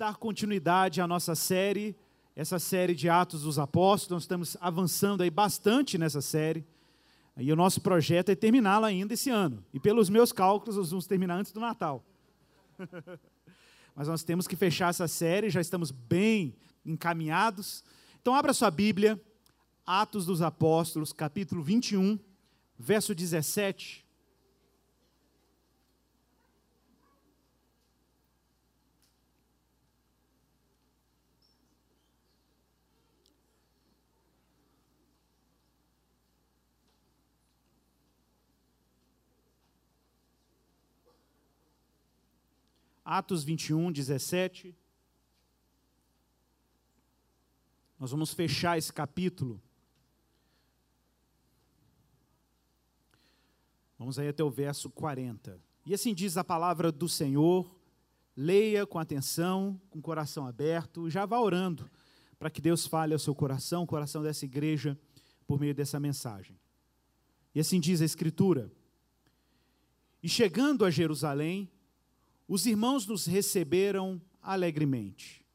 dar continuidade à nossa série, essa série de Atos dos Apóstolos. Nós estamos avançando aí bastante nessa série. E o nosso projeto é terminá-la ainda esse ano. E pelos meus cálculos, nós vamos terminar antes do Natal. Mas nós temos que fechar essa série, já estamos bem encaminhados. Então, abra sua Bíblia, Atos dos Apóstolos, capítulo 21, verso 17. Atos 21, 17. Nós vamos fechar esse capítulo. Vamos aí até o verso 40. E assim diz a palavra do Senhor. Leia com atenção, com coração aberto, já vá orando para que Deus fale ao seu coração, o coração dessa igreja, por meio dessa mensagem. E assim diz a Escritura: E chegando a Jerusalém, os irmãos nos receberam alegremente.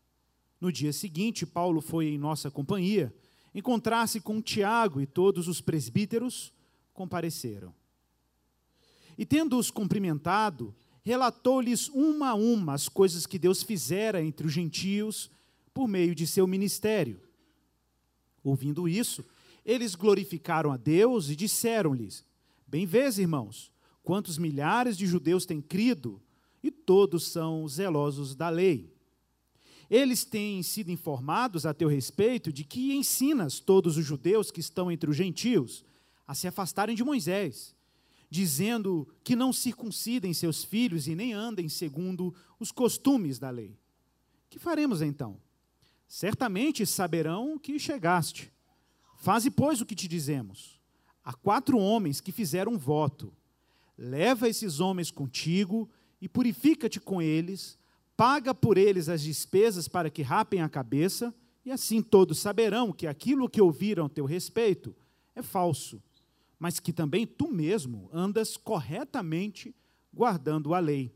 No dia seguinte, Paulo foi em nossa companhia encontrar-se com Tiago e todos os presbíteros compareceram. E tendo-os cumprimentado, relatou-lhes uma a uma as coisas que Deus fizera entre os gentios por meio de seu ministério. Ouvindo isso, eles glorificaram a Deus e disseram-lhes: Bem vês, irmãos, quantos milhares de judeus têm crido e todos são zelosos da lei. Eles têm sido informados a teu respeito de que ensinas todos os judeus que estão entre os gentios a se afastarem de Moisés, dizendo que não circuncidem seus filhos e nem andem segundo os costumes da lei. Que faremos então? Certamente saberão que chegaste. Faze, pois, o que te dizemos. Há quatro homens que fizeram um voto. Leva esses homens contigo e purifica-te com eles, paga por eles as despesas para que rapem a cabeça, e assim todos saberão que aquilo que ouviram a teu respeito é falso, mas que também tu mesmo andas corretamente guardando a lei.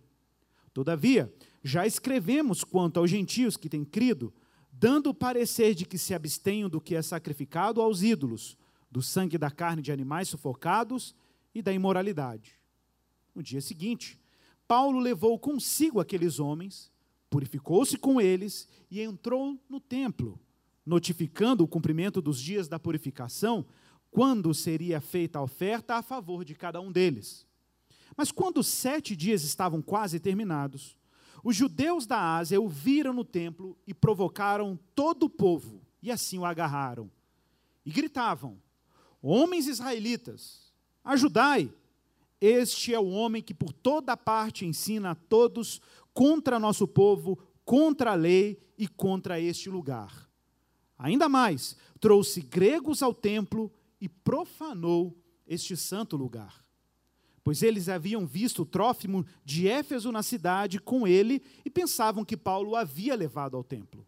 Todavia, já escrevemos quanto aos gentios que têm crido, dando o parecer de que se abstenham do que é sacrificado aos ídolos, do sangue da carne de animais sufocados e da imoralidade. No dia seguinte, Paulo levou consigo aqueles homens, purificou-se com eles e entrou no templo, notificando o cumprimento dos dias da purificação, quando seria feita a oferta a favor de cada um deles. Mas quando sete dias estavam quase terminados, os judeus da Ásia o viram no templo e provocaram todo o povo, e assim o agarraram. E gritavam: Homens israelitas, ajudai! Este é o homem que por toda parte ensina a todos contra nosso povo, contra a lei e contra este lugar. Ainda mais, trouxe gregos ao templo e profanou este santo lugar. Pois eles haviam visto o Trófimo de Éfeso na cidade com ele e pensavam que Paulo o havia levado ao templo.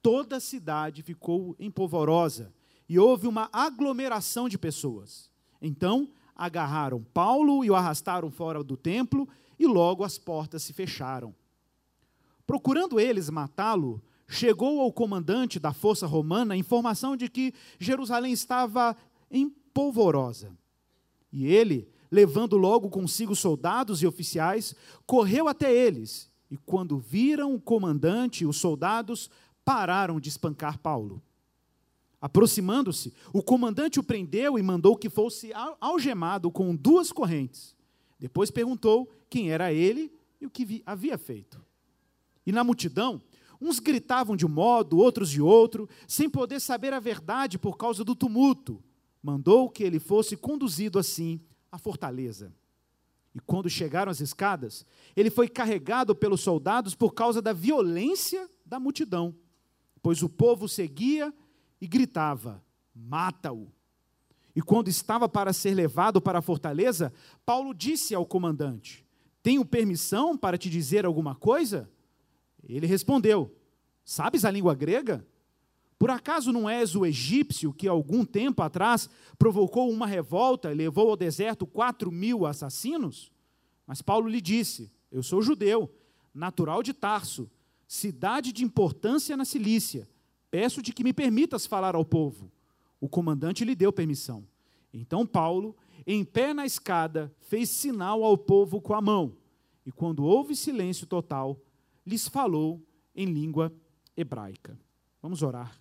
Toda a cidade ficou empolvorosa e houve uma aglomeração de pessoas. Então, agarraram Paulo e o arrastaram fora do templo, e logo as portas se fecharam. Procurando eles matá-lo, chegou ao comandante da força romana a informação de que Jerusalém estava em polvorosa. E ele, levando logo consigo soldados e oficiais, correu até eles, e quando viram o comandante os soldados, pararam de espancar Paulo. Aproximando-se, o comandante o prendeu e mandou que fosse algemado com duas correntes. Depois perguntou quem era ele e o que havia feito. E na multidão, uns gritavam de um modo, outros de outro, sem poder saber a verdade por causa do tumulto. Mandou que ele fosse conduzido assim à fortaleza. E quando chegaram às escadas, ele foi carregado pelos soldados por causa da violência da multidão, pois o povo seguia e gritava: Mata-o! E quando estava para ser levado para a fortaleza, Paulo disse ao comandante: Tenho permissão para te dizer alguma coisa? Ele respondeu: Sabes a língua grega? Por acaso não és o egípcio que algum tempo atrás provocou uma revolta e levou ao deserto quatro mil assassinos? Mas Paulo lhe disse: Eu sou judeu, natural de Tarso cidade de importância na Cilícia. Peço-te que me permitas falar ao povo. O comandante lhe deu permissão. Então Paulo, em pé na escada, fez sinal ao povo com a mão. E quando houve silêncio total, lhes falou em língua hebraica. Vamos orar.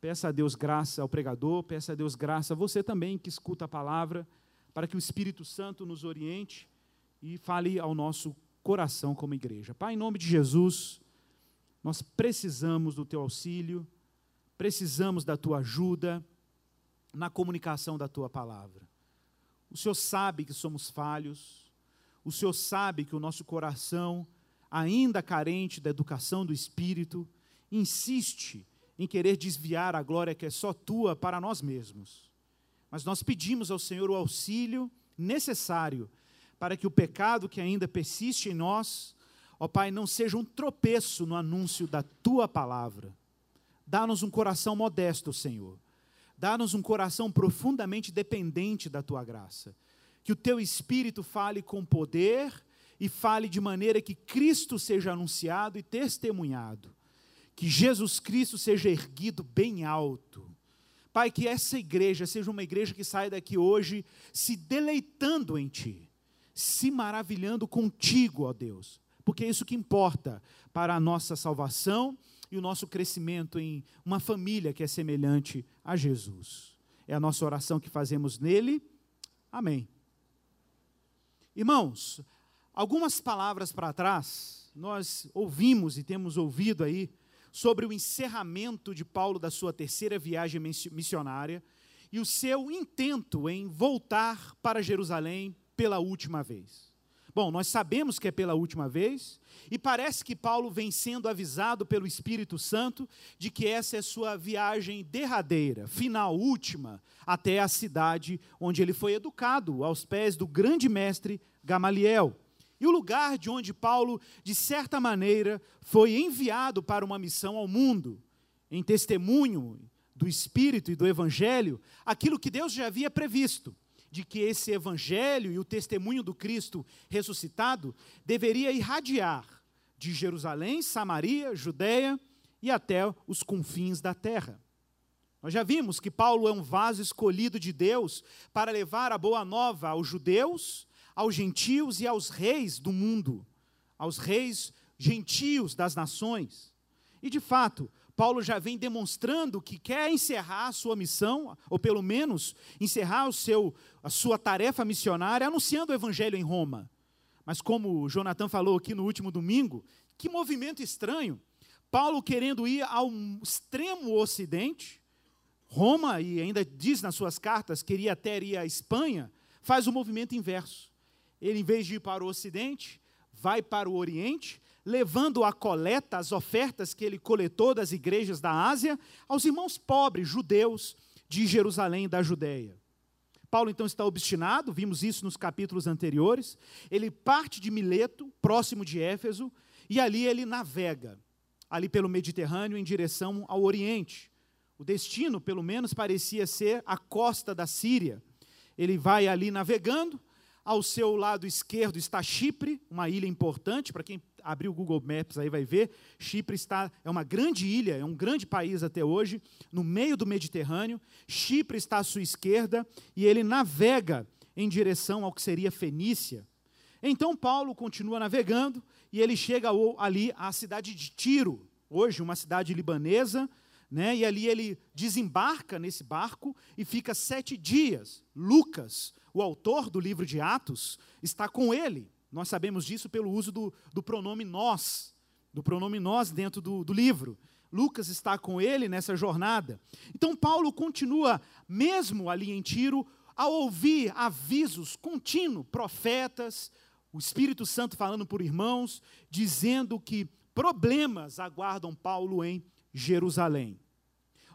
Peça a Deus graça ao pregador, peça a Deus graça a você também que escuta a palavra, para que o Espírito Santo nos oriente e fale ao nosso coração como igreja. Pai, em nome de Jesus, nós precisamos do teu auxílio, precisamos da tua ajuda na comunicação da tua palavra. O Senhor sabe que somos falhos, o Senhor sabe que o nosso coração, ainda carente da educação do Espírito, insiste em querer desviar a glória que é só tua para nós mesmos. Mas nós pedimos ao Senhor o auxílio necessário para que o pecado que ainda persiste em nós, ó Pai, não seja um tropeço no anúncio da tua palavra. Dá-nos um coração modesto, Senhor. Dá-nos um coração profundamente dependente da tua graça. Que o teu espírito fale com poder e fale de maneira que Cristo seja anunciado e testemunhado que Jesus Cristo seja erguido bem alto. Pai, que essa igreja seja uma igreja que saia daqui hoje se deleitando em Ti, se maravilhando contigo, ó Deus, porque é isso que importa para a nossa salvação e o nosso crescimento em uma família que é semelhante a Jesus. É a nossa oração que fazemos nele. Amém. Irmãos, algumas palavras para trás, nós ouvimos e temos ouvido aí sobre o encerramento de Paulo da sua terceira viagem missionária e o seu intento em voltar para Jerusalém pela última vez. Bom, nós sabemos que é pela última vez, e parece que Paulo vem sendo avisado pelo Espírito Santo de que essa é sua viagem derradeira, final, última, até a cidade onde ele foi educado, aos pés do grande mestre Gamaliel. E o lugar de onde Paulo, de certa maneira, foi enviado para uma missão ao mundo, em testemunho do Espírito e do Evangelho, aquilo que Deus já havia previsto, de que esse Evangelho e o testemunho do Cristo ressuscitado deveria irradiar de Jerusalém, Samaria, Judéia e até os confins da terra. Nós já vimos que Paulo é um vaso escolhido de Deus para levar a boa nova aos judeus aos gentios e aos reis do mundo, aos reis gentios das nações. E de fato, Paulo já vem demonstrando que quer encerrar a sua missão, ou pelo menos encerrar o seu, a sua tarefa missionária anunciando o evangelho em Roma. Mas como o Jonathan falou aqui no último domingo, que movimento estranho. Paulo querendo ir ao extremo ocidente, Roma, e ainda diz nas suas cartas, queria até ir à Espanha, faz o movimento inverso ele, em vez de ir para o Ocidente, vai para o Oriente, levando a coleta, as ofertas que ele coletou das igrejas da Ásia, aos irmãos pobres, judeus de Jerusalém e da Judéia. Paulo então está obstinado, vimos isso nos capítulos anteriores. Ele parte de Mileto, próximo de Éfeso, e ali ele navega, ali pelo Mediterrâneo, em direção ao Oriente. O destino, pelo menos, parecia ser a costa da Síria. Ele vai ali navegando, ao seu lado esquerdo está Chipre, uma ilha importante, para quem abrir o Google Maps aí vai ver. Chipre está, é uma grande ilha, é um grande país até hoje, no meio do Mediterrâneo. Chipre está à sua esquerda e ele navega em direção ao que seria Fenícia. Então Paulo continua navegando e ele chega ali à cidade de Tiro, hoje uma cidade libanesa, né? e ali ele desembarca nesse barco e fica sete dias. Lucas, o autor do livro de Atos, está com ele. Nós sabemos disso pelo uso do, do pronome nós, do pronome nós dentro do, do livro. Lucas está com ele nessa jornada. Então, Paulo continua, mesmo ali em Tiro, a ouvir avisos contínuos, profetas, o Espírito Santo falando por irmãos, dizendo que problemas aguardam Paulo em Jerusalém.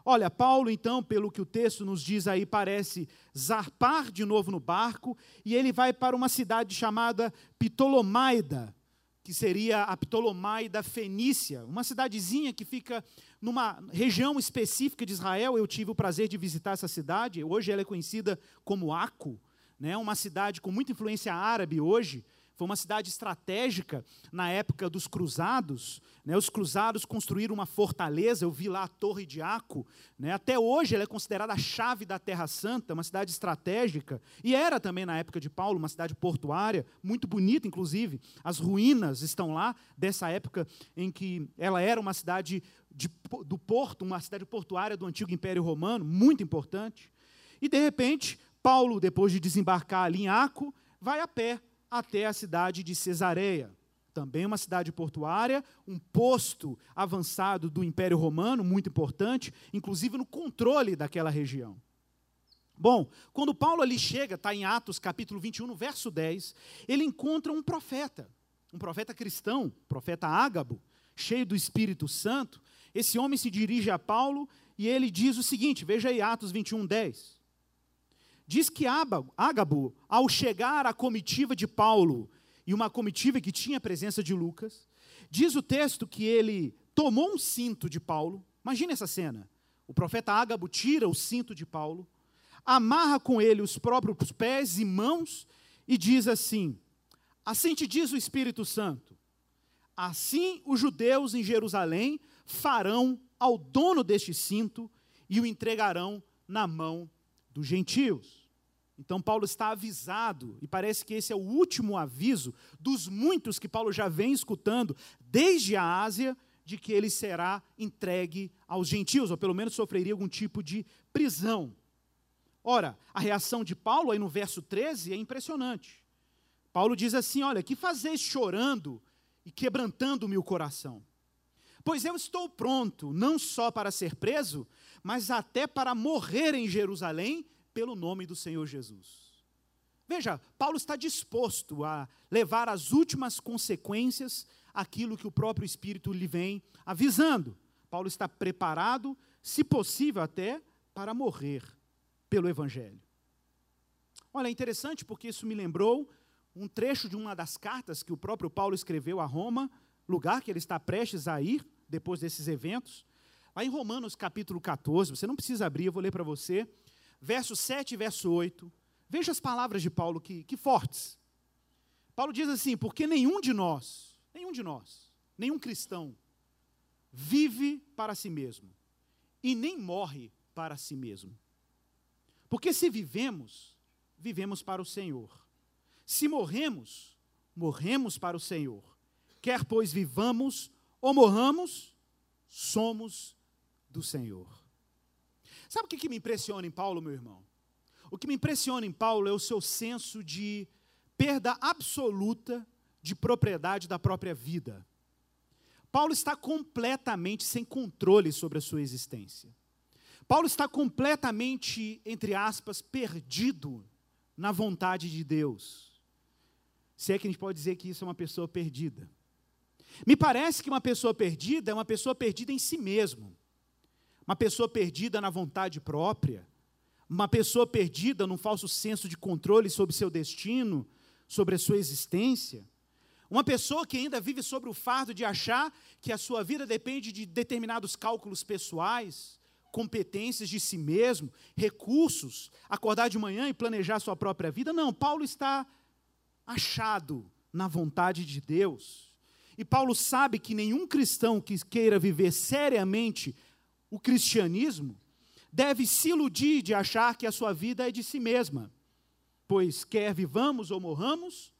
Olha, Paulo, então, pelo que o texto nos diz aí, parece zarpar de novo no barco e ele vai para uma cidade chamada Ptolomaida, que seria a Ptolomaida Fenícia, uma cidadezinha que fica numa região específica de Israel. Eu tive o prazer de visitar essa cidade, hoje ela é conhecida como Aco, né? uma cidade com muita influência árabe hoje, foi uma cidade estratégica na época dos cruzados. Né? Os cruzados construíram uma fortaleza, eu vi lá a Torre de Aco. Né? Até hoje ela é considerada a chave da Terra Santa, uma cidade estratégica. E era também na época de Paulo, uma cidade portuária, muito bonita, inclusive. As ruínas estão lá, dessa época em que ela era uma cidade de, do porto, uma cidade portuária do antigo Império Romano, muito importante. E de repente, Paulo, depois de desembarcar ali em Aco, vai a pé até a cidade de Cesareia, também uma cidade portuária, um posto avançado do Império Romano, muito importante, inclusive no controle daquela região. Bom, quando Paulo ali chega, está em Atos capítulo 21, no verso 10, ele encontra um profeta, um profeta cristão, profeta Ágabo, cheio do Espírito Santo. Esse homem se dirige a Paulo e ele diz o seguinte: veja aí Atos 21, 10. Diz que Ágabo, ao chegar à comitiva de Paulo, e uma comitiva que tinha a presença de Lucas, diz o texto que ele tomou um cinto de Paulo. Imagine essa cena. O profeta Ágabo tira o cinto de Paulo, amarra com ele os próprios pés e mãos e diz assim: Assim te diz o Espírito Santo: Assim os judeus em Jerusalém farão ao dono deste cinto e o entregarão na mão dos gentios. Então, Paulo está avisado, e parece que esse é o último aviso dos muitos que Paulo já vem escutando desde a Ásia, de que ele será entregue aos gentios, ou pelo menos sofreria algum tipo de prisão. Ora, a reação de Paulo, aí no verso 13, é impressionante. Paulo diz assim: Olha, que fazeis chorando e quebrantando-me o coração? Pois eu estou pronto, não só para ser preso, mas até para morrer em Jerusalém pelo nome do Senhor Jesus. Veja, Paulo está disposto a levar as últimas consequências aquilo que o próprio Espírito lhe vem avisando. Paulo está preparado, se possível até, para morrer pelo Evangelho. Olha, é interessante porque isso me lembrou um trecho de uma das cartas que o próprio Paulo escreveu a Roma, lugar que ele está prestes a ir depois desses eventos. Lá em Romanos capítulo 14, você não precisa abrir, eu vou ler para você, verso 7 e verso 8. Veja as palavras de Paulo que, que fortes. Paulo diz assim: porque nenhum de nós, nenhum de nós, nenhum cristão, vive para si mesmo e nem morre para si mesmo. Porque se vivemos, vivemos para o Senhor. Se morremos, morremos para o Senhor. Quer pois vivamos ou morramos, somos do Senhor. Sabe o que, que me impressiona em Paulo, meu irmão? O que me impressiona em Paulo é o seu senso de perda absoluta de propriedade da própria vida. Paulo está completamente sem controle sobre a sua existência. Paulo está completamente, entre aspas, perdido na vontade de Deus. Se é que a gente pode dizer que isso é uma pessoa perdida. Me parece que uma pessoa perdida é uma pessoa perdida em si mesmo uma pessoa perdida na vontade própria, uma pessoa perdida num falso senso de controle sobre seu destino, sobre a sua existência, uma pessoa que ainda vive sobre o fardo de achar que a sua vida depende de determinados cálculos pessoais, competências de si mesmo, recursos, acordar de manhã e planejar sua própria vida. Não, Paulo está achado na vontade de Deus. E Paulo sabe que nenhum cristão que queira viver seriamente o cristianismo deve se iludir de achar que a sua vida é de si mesma, pois quer vivamos ou morramos,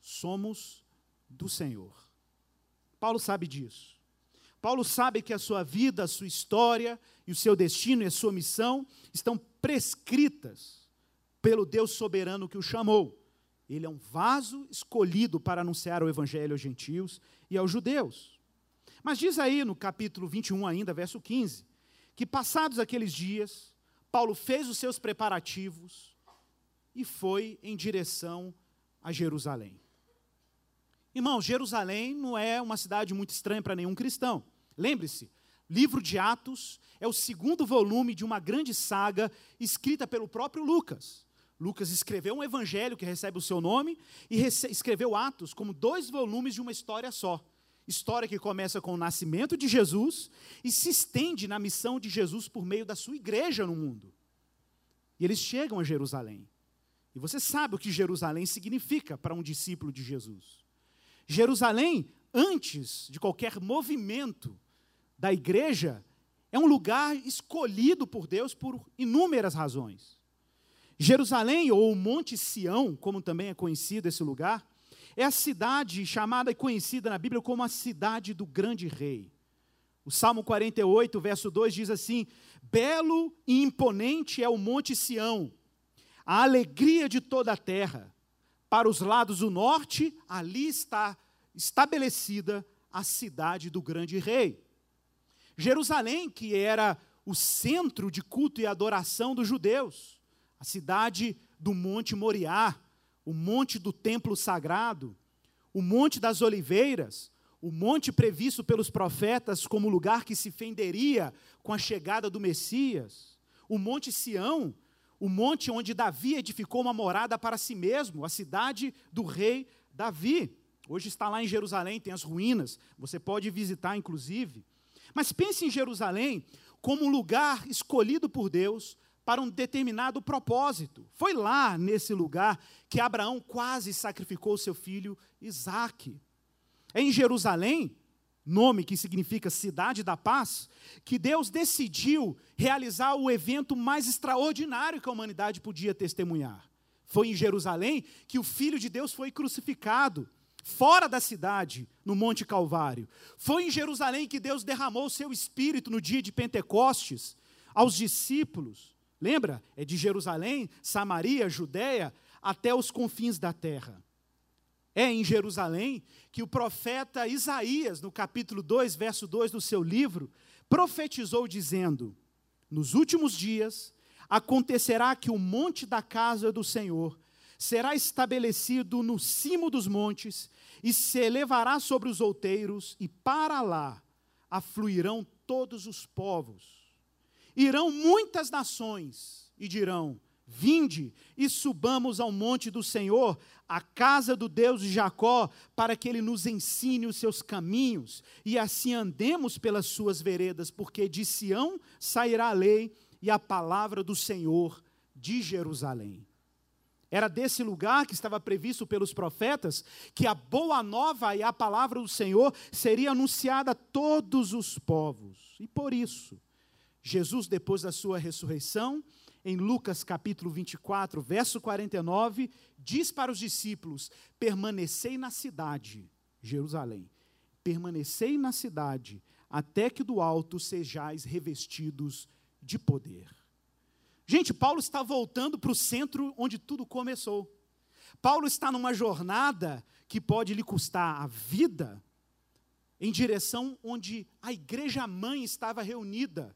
somos do Senhor. Paulo sabe disso. Paulo sabe que a sua vida, a sua história e o seu destino e a sua missão estão prescritas pelo Deus soberano que o chamou. Ele é um vaso escolhido para anunciar o evangelho aos gentios e aos judeus. Mas diz aí no capítulo 21, ainda, verso 15, que passados aqueles dias, Paulo fez os seus preparativos e foi em direção a Jerusalém. Irmão, Jerusalém não é uma cidade muito estranha para nenhum cristão. Lembre-se, livro de Atos é o segundo volume de uma grande saga escrita pelo próprio Lucas. Lucas escreveu um evangelho que recebe o seu nome e escreveu Atos como dois volumes de uma história só. História que começa com o nascimento de Jesus e se estende na missão de Jesus por meio da sua igreja no mundo. E eles chegam a Jerusalém. E você sabe o que Jerusalém significa para um discípulo de Jesus. Jerusalém, antes de qualquer movimento da igreja, é um lugar escolhido por Deus por inúmeras razões. Jerusalém, ou o Monte Sião, como também é conhecido esse lugar, é a cidade chamada e conhecida na Bíblia como a cidade do grande rei. O Salmo 48, verso 2 diz assim: Belo e imponente é o Monte Sião, a alegria de toda a terra. Para os lados do norte, ali está estabelecida a cidade do grande rei. Jerusalém, que era o centro de culto e adoração dos judeus, a cidade do Monte Moriá, o monte do templo sagrado, o Monte das Oliveiras, o monte previsto pelos profetas como lugar que se fenderia com a chegada do Messias, o Monte Sião, o monte onde Davi edificou uma morada para si mesmo, a cidade do rei Davi. Hoje está lá em Jerusalém, tem as ruínas, você pode visitar inclusive. Mas pense em Jerusalém como um lugar escolhido por Deus para um determinado propósito. Foi lá, nesse lugar, que Abraão quase sacrificou seu filho Isaque. É em Jerusalém, nome que significa cidade da paz, que Deus decidiu realizar o evento mais extraordinário que a humanidade podia testemunhar. Foi em Jerusalém que o Filho de Deus foi crucificado, fora da cidade, no Monte Calvário. Foi em Jerusalém que Deus derramou seu espírito no dia de Pentecostes aos discípulos. Lembra? É de Jerusalém, Samaria, Judéia, até os confins da terra. É em Jerusalém que o profeta Isaías, no capítulo 2, verso 2 do seu livro, profetizou dizendo: Nos últimos dias acontecerá que o monte da casa do Senhor será estabelecido no cimo dos montes e se elevará sobre os outeiros, e para lá afluirão todos os povos. Irão muitas nações e dirão: Vinde e subamos ao monte do Senhor, à casa do Deus de Jacó, para que ele nos ensine os seus caminhos e assim andemos pelas suas veredas, porque de Sião sairá a lei e a palavra do Senhor de Jerusalém. Era desse lugar que estava previsto pelos profetas que a boa nova e a palavra do Senhor seria anunciada a todos os povos. E por isso, Jesus, depois da sua ressurreição, em Lucas capítulo 24, verso 49, diz para os discípulos: permanecei na cidade, Jerusalém, permanecei na cidade, até que do alto sejais revestidos de poder. Gente, Paulo está voltando para o centro onde tudo começou. Paulo está numa jornada que pode lhe custar a vida, em direção onde a igreja mãe estava reunida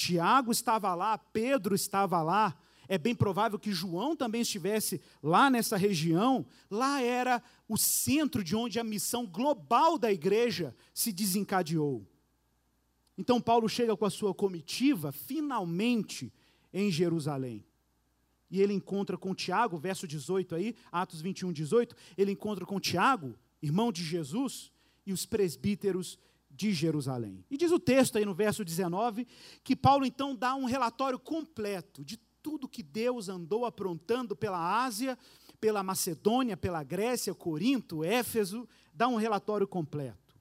Tiago estava lá, Pedro estava lá, é bem provável que João também estivesse lá nessa região. Lá era o centro de onde a missão global da igreja se desencadeou. Então Paulo chega com a sua comitiva, finalmente, em Jerusalém. E ele encontra com Tiago, verso 18 aí, Atos 21, 18, ele encontra com Tiago, irmão de Jesus, e os presbíteros de Jerusalém. E diz o texto aí no verso 19 que Paulo então dá um relatório completo de tudo que Deus andou aprontando pela Ásia, pela Macedônia, pela Grécia, Corinto, Éfeso, dá um relatório completo.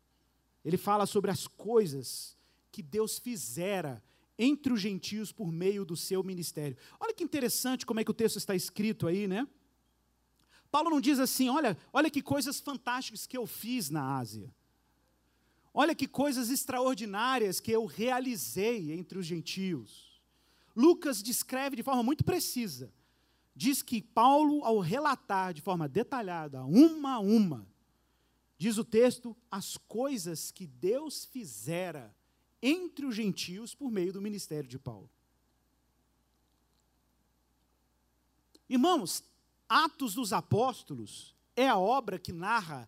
Ele fala sobre as coisas que Deus fizera entre os gentios por meio do seu ministério. Olha que interessante como é que o texto está escrito aí, né? Paulo não diz assim, olha, olha que coisas fantásticas que eu fiz na Ásia. Olha que coisas extraordinárias que eu realizei entre os gentios. Lucas descreve de forma muito precisa. Diz que Paulo, ao relatar de forma detalhada, uma a uma, diz o texto, as coisas que Deus fizera entre os gentios por meio do ministério de Paulo. Irmãos, Atos dos Apóstolos é a obra que narra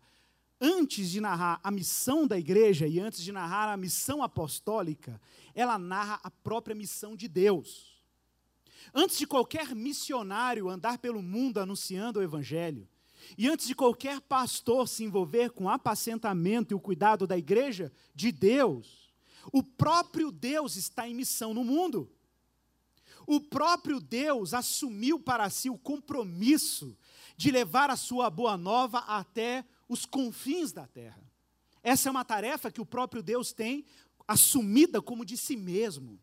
antes de narrar a missão da igreja e antes de narrar a missão apostólica, ela narra a própria missão de Deus. Antes de qualquer missionário andar pelo mundo anunciando o evangelho, e antes de qualquer pastor se envolver com o apacentamento e o cuidado da igreja de Deus, o próprio Deus está em missão no mundo. o próprio Deus assumiu para si o compromisso de levar a sua boa nova até os confins da terra. Essa é uma tarefa que o próprio Deus tem assumida como de si mesmo.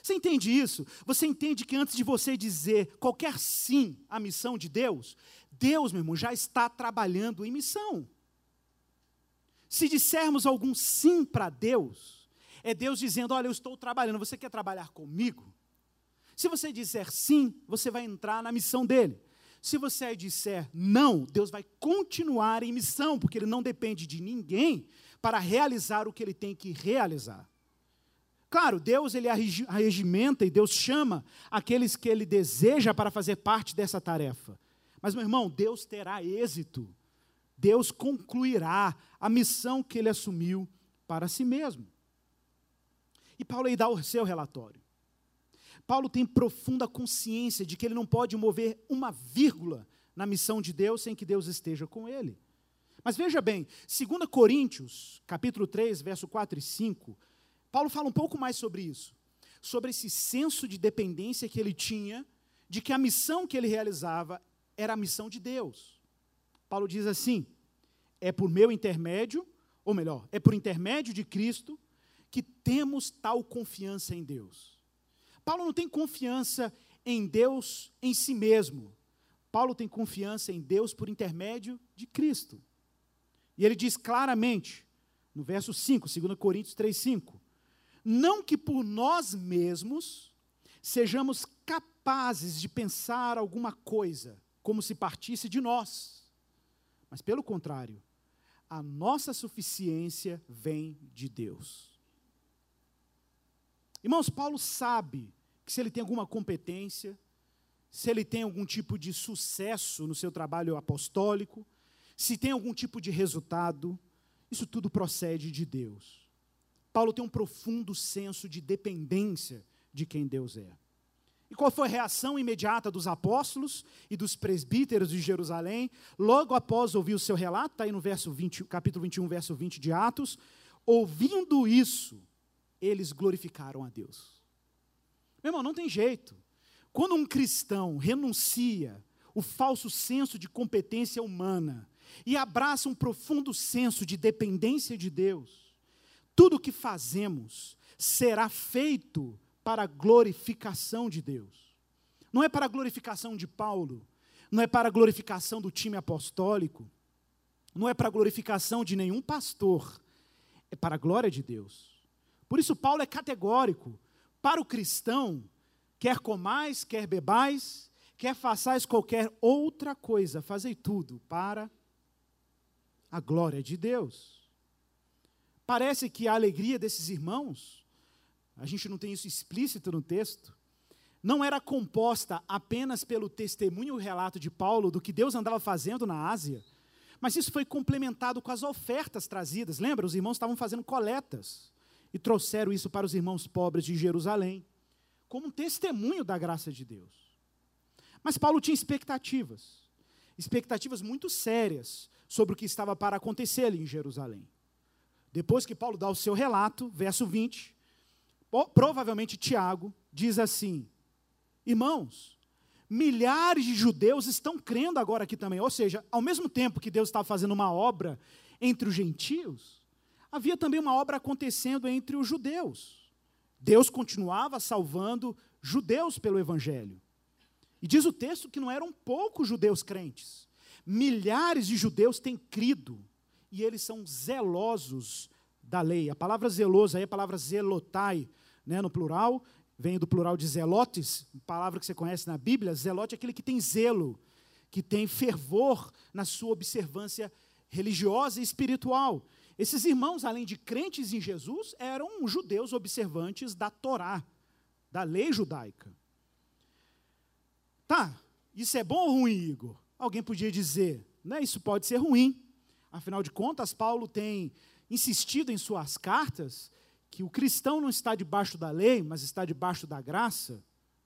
Você entende isso? Você entende que antes de você dizer qualquer sim à missão de Deus, Deus, meu irmão, já está trabalhando em missão. Se dissermos algum sim para Deus, é Deus dizendo: Olha, eu estou trabalhando, você quer trabalhar comigo? Se você disser sim, você vai entrar na missão dele. Se você disser não, Deus vai continuar em missão, porque ele não depende de ninguém para realizar o que ele tem que realizar. Claro, Deus ele arregimenta e Deus chama aqueles que ele deseja para fazer parte dessa tarefa. Mas, meu irmão, Deus terá êxito. Deus concluirá a missão que ele assumiu para si mesmo. E Paulo aí dá o seu relatório. Paulo tem profunda consciência de que ele não pode mover uma vírgula na missão de Deus sem que Deus esteja com ele. Mas veja bem, 2 Coríntios, capítulo 3, verso 4 e 5, Paulo fala um pouco mais sobre isso, sobre esse senso de dependência que ele tinha, de que a missão que ele realizava era a missão de Deus. Paulo diz assim: é por meu intermédio, ou melhor, é por intermédio de Cristo que temos tal confiança em Deus. Paulo não tem confiança em Deus em si mesmo. Paulo tem confiança em Deus por intermédio de Cristo. E ele diz claramente, no verso 5, 2 Coríntios 3, 5, não que por nós mesmos sejamos capazes de pensar alguma coisa como se partisse de nós, mas pelo contrário, a nossa suficiência vem de Deus. Irmãos, Paulo sabe que se ele tem alguma competência, se ele tem algum tipo de sucesso no seu trabalho apostólico, se tem algum tipo de resultado, isso tudo procede de Deus. Paulo tem um profundo senso de dependência de quem Deus é. E qual foi a reação imediata dos apóstolos e dos presbíteros de Jerusalém, logo após ouvir o seu relato, está aí no verso 20, capítulo 21, verso 20 de Atos, ouvindo isso, eles glorificaram a Deus. Meu irmão, não tem jeito. Quando um cristão renuncia o falso senso de competência humana e abraça um profundo senso de dependência de Deus, tudo o que fazemos será feito para a glorificação de Deus. Não é para a glorificação de Paulo, não é para a glorificação do time apostólico, não é para a glorificação de nenhum pastor, é para a glória de Deus. Por isso, Paulo é categórico. Para o cristão, quer comais, quer bebais, quer façais qualquer outra coisa, fazei tudo para a glória de Deus. Parece que a alegria desses irmãos, a gente não tem isso explícito no texto, não era composta apenas pelo testemunho e relato de Paulo do que Deus andava fazendo na Ásia, mas isso foi complementado com as ofertas trazidas. Lembra? Os irmãos estavam fazendo coletas e trouxeram isso para os irmãos pobres de Jerusalém, como um testemunho da graça de Deus. Mas Paulo tinha expectativas, expectativas muito sérias sobre o que estava para acontecer ali em Jerusalém. Depois que Paulo dá o seu relato, verso 20, provavelmente Tiago diz assim: Irmãos, milhares de judeus estão crendo agora aqui também. Ou seja, ao mesmo tempo que Deus estava fazendo uma obra entre os gentios, havia também uma obra acontecendo entre os judeus. Deus continuava salvando judeus pelo Evangelho. E diz o texto que não eram poucos judeus crentes. Milhares de judeus têm crido e eles são zelosos da lei. A palavra zeloso aí é a palavra zelotai, né, no plural, vem do plural de zelotes, palavra que você conhece na Bíblia. Zelote é aquele que tem zelo, que tem fervor na sua observância religiosa e espiritual. Esses irmãos, além de crentes em Jesus, eram judeus observantes da Torá, da lei judaica. Tá, isso é bom ou ruim, Igor? Alguém podia dizer, né, isso pode ser ruim. Afinal de contas, Paulo tem insistido em suas cartas que o cristão não está debaixo da lei, mas está debaixo da graça.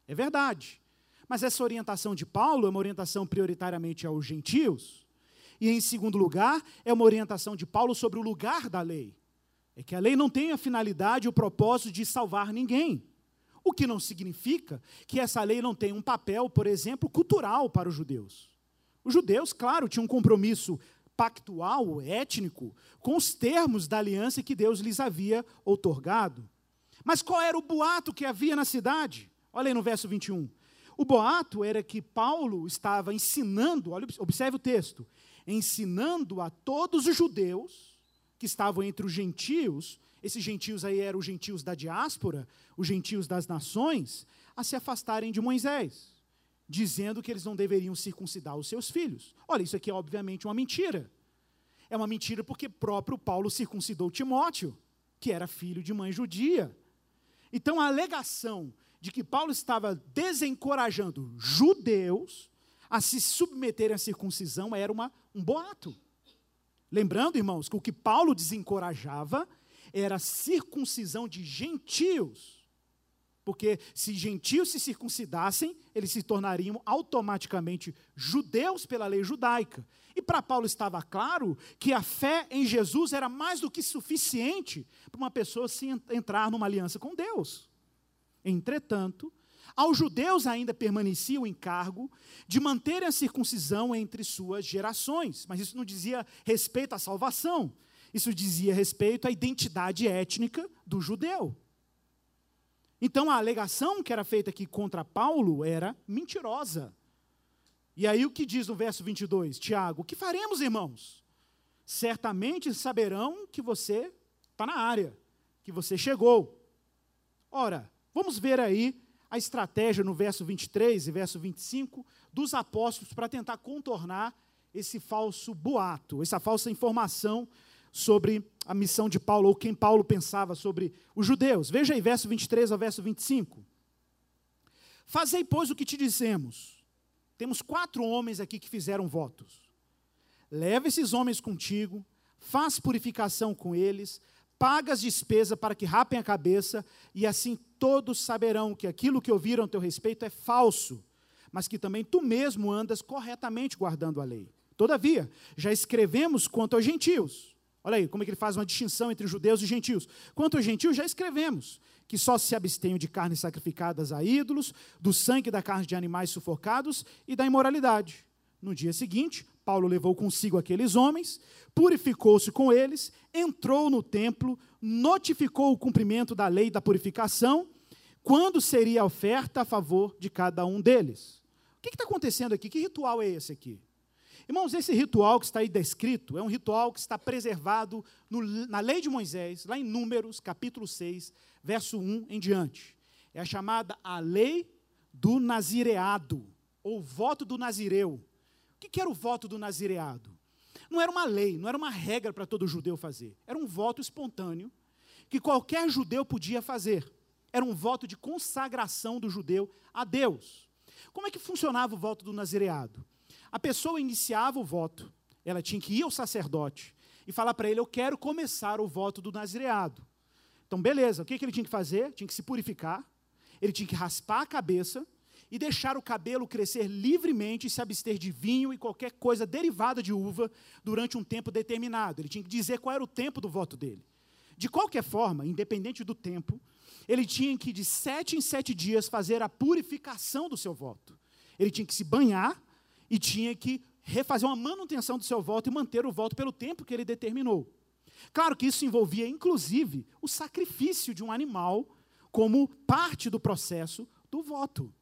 É verdade. Mas essa orientação de Paulo é uma orientação prioritariamente aos gentios. E em segundo lugar, é uma orientação de Paulo sobre o lugar da lei. É que a lei não tem a finalidade o propósito de salvar ninguém. O que não significa que essa lei não tem um papel, por exemplo, cultural para os judeus. Os judeus, claro, tinham um compromisso pactual, étnico, com os termos da aliança que Deus lhes havia outorgado. Mas qual era o boato que havia na cidade? Olha aí no verso 21. O boato era que Paulo estava ensinando, olha, observe o texto, ensinando a todos os judeus que estavam entre os gentios, esses gentios aí eram os gentios da diáspora, os gentios das nações, a se afastarem de Moisés, dizendo que eles não deveriam circuncidar os seus filhos. Olha, isso aqui é obviamente uma mentira. É uma mentira porque próprio Paulo circuncidou Timóteo, que era filho de mãe judia. Então a alegação de que Paulo estava desencorajando judeus a se submeterem à circuncisão era uma, um boato. Lembrando, irmãos, que o que Paulo desencorajava era a circuncisão de gentios. Porque se gentios se circuncidassem, eles se tornariam automaticamente judeus pela lei judaica. E para Paulo estava claro que a fé em Jesus era mais do que suficiente para uma pessoa se entrar numa aliança com Deus. Entretanto, aos judeus ainda permanecia o encargo de manterem a circuncisão entre suas gerações, mas isso não dizia respeito à salvação, isso dizia respeito à identidade étnica do judeu. Então a alegação que era feita aqui contra Paulo era mentirosa. E aí o que diz no verso 22? Tiago, o que faremos, irmãos? Certamente saberão que você está na área, que você chegou. Ora, vamos ver aí a estratégia no verso 23 e verso 25 dos apóstolos para tentar contornar esse falso boato, essa falsa informação sobre a missão de Paulo, ou quem Paulo pensava sobre os judeus. Veja aí, verso 23 ao verso 25. Fazei, pois, o que te dizemos. Temos quatro homens aqui que fizeram votos. Leva esses homens contigo, faz purificação com eles, paga as despesas para que rapem a cabeça, e assim todos saberão que aquilo que ouviram a teu respeito é falso, mas que também tu mesmo andas corretamente guardando a lei. Todavia, já escrevemos quanto aos gentios. Olha aí como é que ele faz uma distinção entre judeus e gentios. Quanto aos gentios, já escrevemos que só se abstenham de carnes sacrificadas a ídolos, do sangue da carne de animais sufocados e da imoralidade. No dia seguinte, Paulo levou consigo aqueles homens, purificou-se com eles, entrou no templo, notificou o cumprimento da lei da purificação, quando seria a oferta a favor de cada um deles. O que está acontecendo aqui? Que ritual é esse aqui? Irmãos, esse ritual que está aí descrito é um ritual que está preservado no, na lei de Moisés, lá em Números, capítulo 6, verso 1 em diante. É chamada a lei do nazireado, ou voto do nazireu. O que era o voto do nazireado? Não era uma lei, não era uma regra para todo judeu fazer. Era um voto espontâneo que qualquer judeu podia fazer. Era um voto de consagração do judeu a Deus. Como é que funcionava o voto do nazireado? A pessoa iniciava o voto, ela tinha que ir ao sacerdote e falar para ele: Eu quero começar o voto do nazireado. Então, beleza, o que, que ele tinha que fazer? Tinha que se purificar, ele tinha que raspar a cabeça e deixar o cabelo crescer livremente e se abster de vinho e qualquer coisa derivada de uva durante um tempo determinado. Ele tinha que dizer qual era o tempo do voto dele. De qualquer forma, independente do tempo, ele tinha que, de sete em sete dias, fazer a purificação do seu voto. Ele tinha que se banhar e tinha que refazer uma manutenção do seu voto e manter o voto pelo tempo que ele determinou. Claro que isso envolvia, inclusive, o sacrifício de um animal como parte do processo do voto.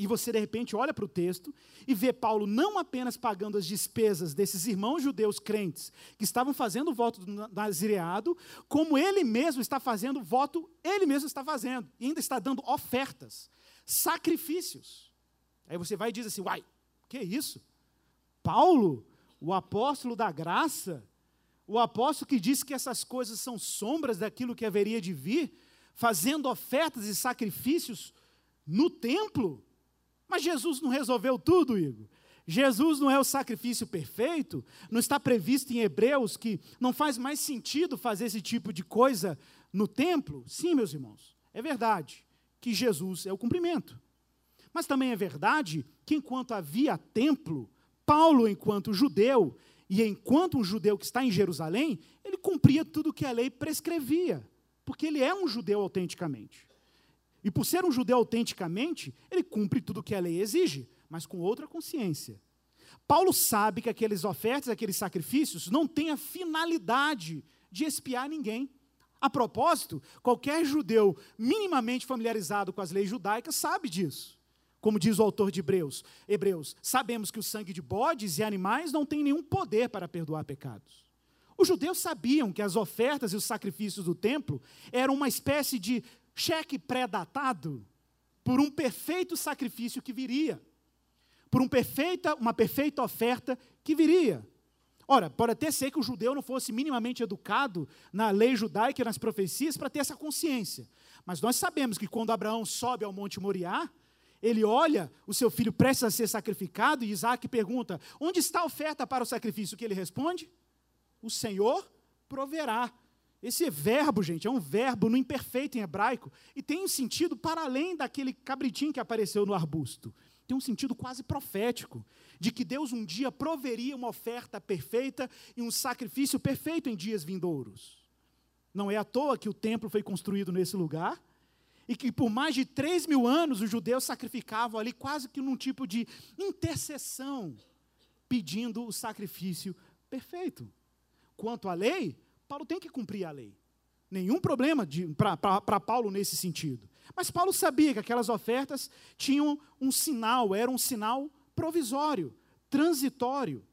E você, de repente, olha para o texto e vê Paulo não apenas pagando as despesas desses irmãos judeus crentes que estavam fazendo o voto do nazireado, como ele mesmo está fazendo o voto, ele mesmo está fazendo, e ainda está dando ofertas, sacrifícios. Aí você vai e diz assim: uai, que isso? Paulo, o apóstolo da graça, o apóstolo que disse que essas coisas são sombras daquilo que haveria de vir, fazendo ofertas e sacrifícios no templo. Mas Jesus não resolveu tudo, Igor. Jesus não é o sacrifício perfeito, não está previsto em Hebreus que não faz mais sentido fazer esse tipo de coisa no templo? Sim, meus irmãos, é verdade que Jesus é o cumprimento. Mas também é verdade que enquanto havia templo, Paulo, enquanto judeu, e enquanto um judeu que está em Jerusalém, ele cumpria tudo o que a lei prescrevia, porque ele é um judeu autenticamente. E por ser um judeu autenticamente, ele cumpre tudo o que a lei exige, mas com outra consciência. Paulo sabe que aqueles ofertas, aqueles sacrifícios, não têm a finalidade de espiar ninguém. A propósito, qualquer judeu minimamente familiarizado com as leis judaicas sabe disso. Como diz o autor de Hebreus, Hebreus, sabemos que o sangue de bodes e animais não tem nenhum poder para perdoar pecados. Os judeus sabiam que as ofertas e os sacrifícios do templo eram uma espécie de cheque pré-datado por um perfeito sacrifício que viria, por um perfeita, uma perfeita oferta que viria. Ora, pode até ser que o judeu não fosse minimamente educado na lei judaica e nas profecias para ter essa consciência. Mas nós sabemos que quando Abraão sobe ao Monte Moriá, ele olha o seu filho prestes a ser sacrificado e Isaac pergunta: Onde está a oferta para o sacrifício? O que ele responde? O Senhor proverá. Esse verbo, gente, é um verbo no imperfeito em hebraico e tem um sentido para além daquele cabritinho que apareceu no arbusto. Tem um sentido quase profético de que Deus um dia proveria uma oferta perfeita e um sacrifício perfeito em dias vindouros. Não é à toa que o templo foi construído nesse lugar e que por mais de três mil anos os judeus sacrificavam ali quase que num tipo de intercessão, pedindo o sacrifício perfeito. Quanto à lei, Paulo tem que cumprir a lei. Nenhum problema para Paulo nesse sentido. Mas Paulo sabia que aquelas ofertas tinham um sinal, era um sinal provisório, transitório.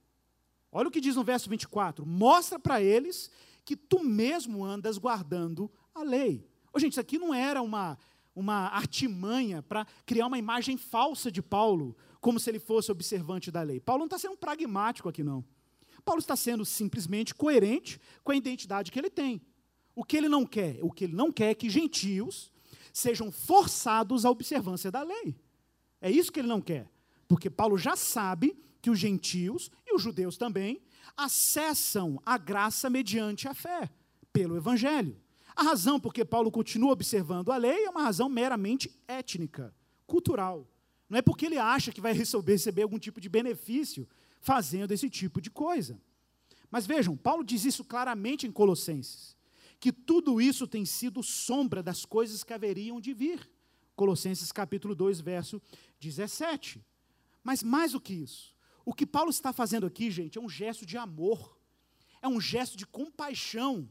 Olha o que diz no verso 24: mostra para eles que tu mesmo andas guardando a lei. Oh, gente, isso aqui não era uma, uma artimanha para criar uma imagem falsa de Paulo, como se ele fosse observante da lei. Paulo não está sendo pragmático aqui, não. Paulo está sendo simplesmente coerente com a identidade que ele tem. O que ele não quer? O que ele não quer é que gentios sejam forçados à observância da lei. É isso que ele não quer. Porque Paulo já sabe que os gentios e os judeus também acessam a graça mediante a fé, pelo evangelho. A razão por que Paulo continua observando a lei é uma razão meramente étnica, cultural. Não é porque ele acha que vai receber, receber algum tipo de benefício fazendo esse tipo de coisa. Mas vejam, Paulo diz isso claramente em Colossenses, que tudo isso tem sido sombra das coisas que haveriam de vir. Colossenses capítulo 2, verso 17. Mas mais do que isso, o que Paulo está fazendo aqui, gente, é um gesto de amor, é um gesto de compaixão.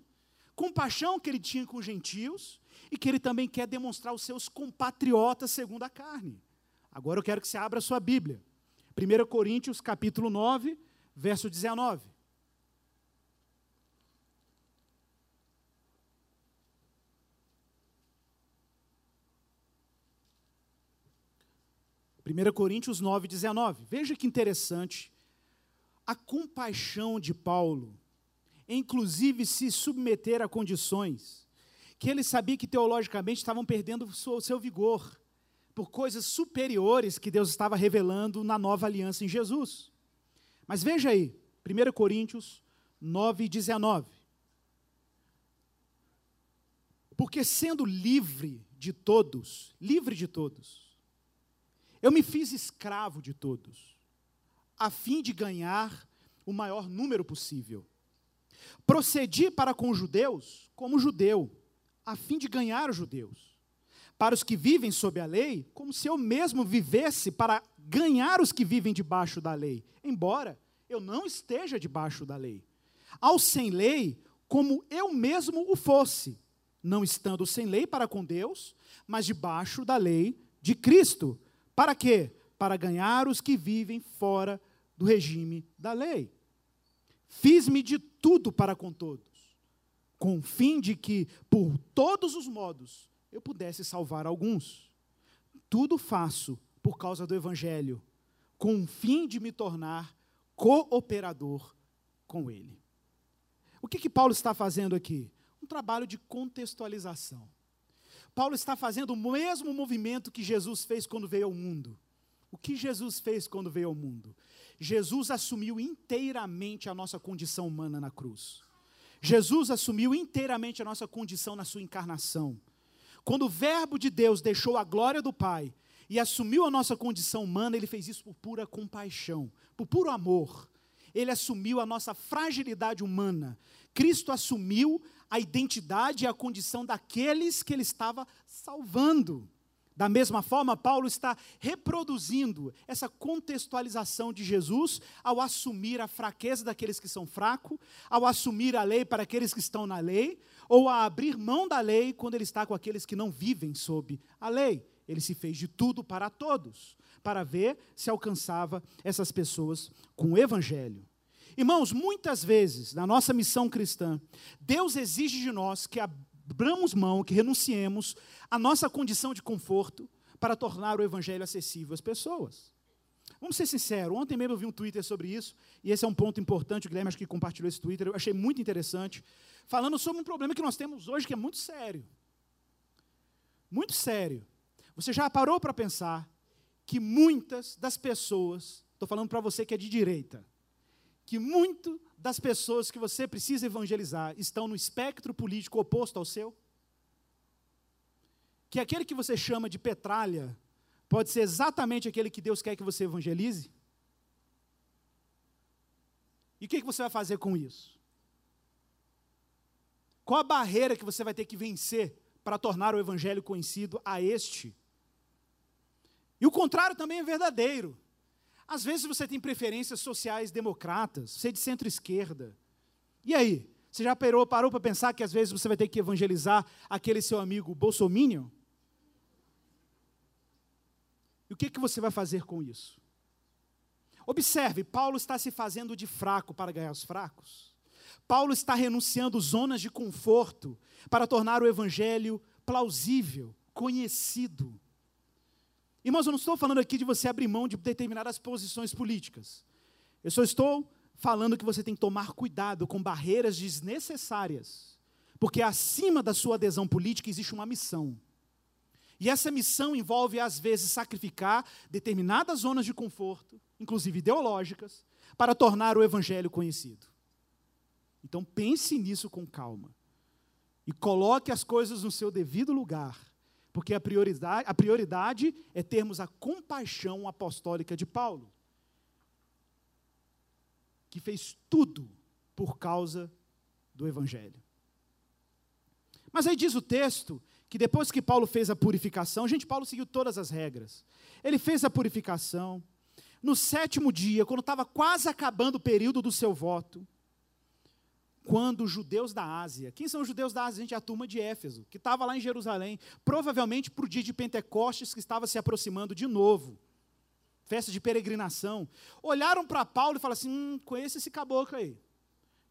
Compaixão que ele tinha com os gentios e que ele também quer demonstrar aos seus compatriotas segundo a carne. Agora eu quero que você abra a sua Bíblia. 1 Coríntios, capítulo 9, verso 19. 1 Coríntios 9, 19. Veja que interessante. A compaixão de Paulo, inclusive se submeter a condições que ele sabia que teologicamente estavam perdendo o seu vigor, por coisas superiores que Deus estava revelando na nova aliança em Jesus. Mas veja aí, 1 Coríntios 9, 19. Porque sendo livre de todos, livre de todos, eu me fiz escravo de todos, a fim de ganhar o maior número possível. Procedi para com os judeus como judeu, a fim de ganhar os judeus. Para os que vivem sob a lei, como se eu mesmo vivesse para ganhar os que vivem debaixo da lei, embora eu não esteja debaixo da lei. Ao sem lei, como eu mesmo o fosse, não estando sem lei para com Deus, mas debaixo da lei de Cristo, para quê? Para ganhar os que vivem fora do regime da lei. Fiz-me de tudo para com todos, com o fim de que, por todos os modos, eu pudesse salvar alguns. Tudo faço por causa do Evangelho, com o fim de me tornar cooperador com ele. O que, que Paulo está fazendo aqui? Um trabalho de contextualização. Paulo está fazendo o mesmo movimento que Jesus fez quando veio ao mundo. O que Jesus fez quando veio ao mundo? Jesus assumiu inteiramente a nossa condição humana na cruz. Jesus assumiu inteiramente a nossa condição na sua encarnação. Quando o Verbo de Deus deixou a glória do Pai e assumiu a nossa condição humana, ele fez isso por pura compaixão, por puro amor. Ele assumiu a nossa fragilidade humana. Cristo assumiu a identidade e a condição daqueles que ele estava salvando. Da mesma forma, Paulo está reproduzindo essa contextualização de Jesus ao assumir a fraqueza daqueles que são fracos, ao assumir a lei para aqueles que estão na lei, ou a abrir mão da lei quando ele está com aqueles que não vivem sob a lei. Ele se fez de tudo para todos, para ver se alcançava essas pessoas com o evangelho. Irmãos, muitas vezes na nossa missão cristã, Deus exige de nós que abramos mão, que renunciemos à nossa condição de conforto para tornar o evangelho acessível às pessoas. Vamos ser sinceros, ontem mesmo eu vi um Twitter sobre isso, e esse é um ponto importante, o Guilherme acho que compartilhou esse Twitter, eu achei muito interessante, falando sobre um problema que nós temos hoje que é muito sério. Muito sério. Você já parou para pensar que muitas das pessoas, estou falando para você que é de direita, que muito das pessoas que você precisa evangelizar estão no espectro político oposto ao seu? Que aquele que você chama de petralha pode ser exatamente aquele que Deus quer que você evangelize? E o que, você vai fazer com isso? Qual a barreira que você vai ter que vencer para tornar o evangelho conhecido a este? E o contrário também é verdadeiro. Às vezes você tem preferências sociais democratas, você é de centro-esquerda. E aí? Você já parou, parou para pensar que às vezes você vai ter que evangelizar aquele seu amigo bolsominion? O que, que você vai fazer com isso? Observe, Paulo está se fazendo de fraco para ganhar os fracos. Paulo está renunciando zonas de conforto para tornar o evangelho plausível, conhecido. Irmãos, eu não estou falando aqui de você abrir mão de determinadas posições políticas. Eu só estou falando que você tem que tomar cuidado com barreiras desnecessárias, porque acima da sua adesão política existe uma missão. E essa missão envolve, às vezes, sacrificar determinadas zonas de conforto, inclusive ideológicas, para tornar o evangelho conhecido. Então pense nisso com calma. E coloque as coisas no seu devido lugar porque a prioridade, a prioridade é termos a compaixão apostólica de Paulo, que fez tudo por causa do Evangelho. Mas aí diz o texto que depois que Paulo fez a purificação, gente, Paulo seguiu todas as regras. Ele fez a purificação. No sétimo dia, quando estava quase acabando o período do seu voto, quando os judeus da Ásia, quem são os judeus da Ásia? Gente, a turma de Éfeso, que estava lá em Jerusalém, provavelmente para o dia de Pentecostes que estava se aproximando de novo, festa de peregrinação, olharam para Paulo e falaram assim: hum, esse caboclo aí.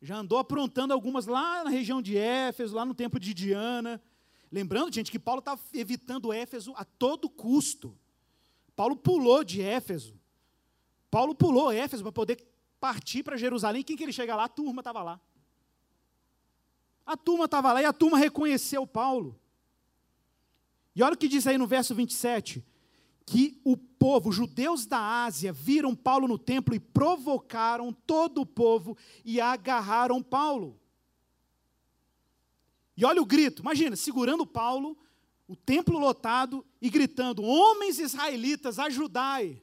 Já andou aprontando algumas lá na região de Éfeso, lá no templo de Diana. Lembrando, gente, que Paulo estava evitando Éfeso a todo custo. Paulo pulou de Éfeso. Paulo pulou Éfeso para poder partir para Jerusalém. Quem que ele chega lá? A turma estava lá. A turma estava lá e a turma reconheceu Paulo. E olha o que diz aí no verso 27, que o povo, os judeus da Ásia, viram Paulo no templo e provocaram todo o povo e agarraram Paulo. E olha o grito, imagina, segurando Paulo, o templo lotado e gritando: Homens israelitas, ajudai.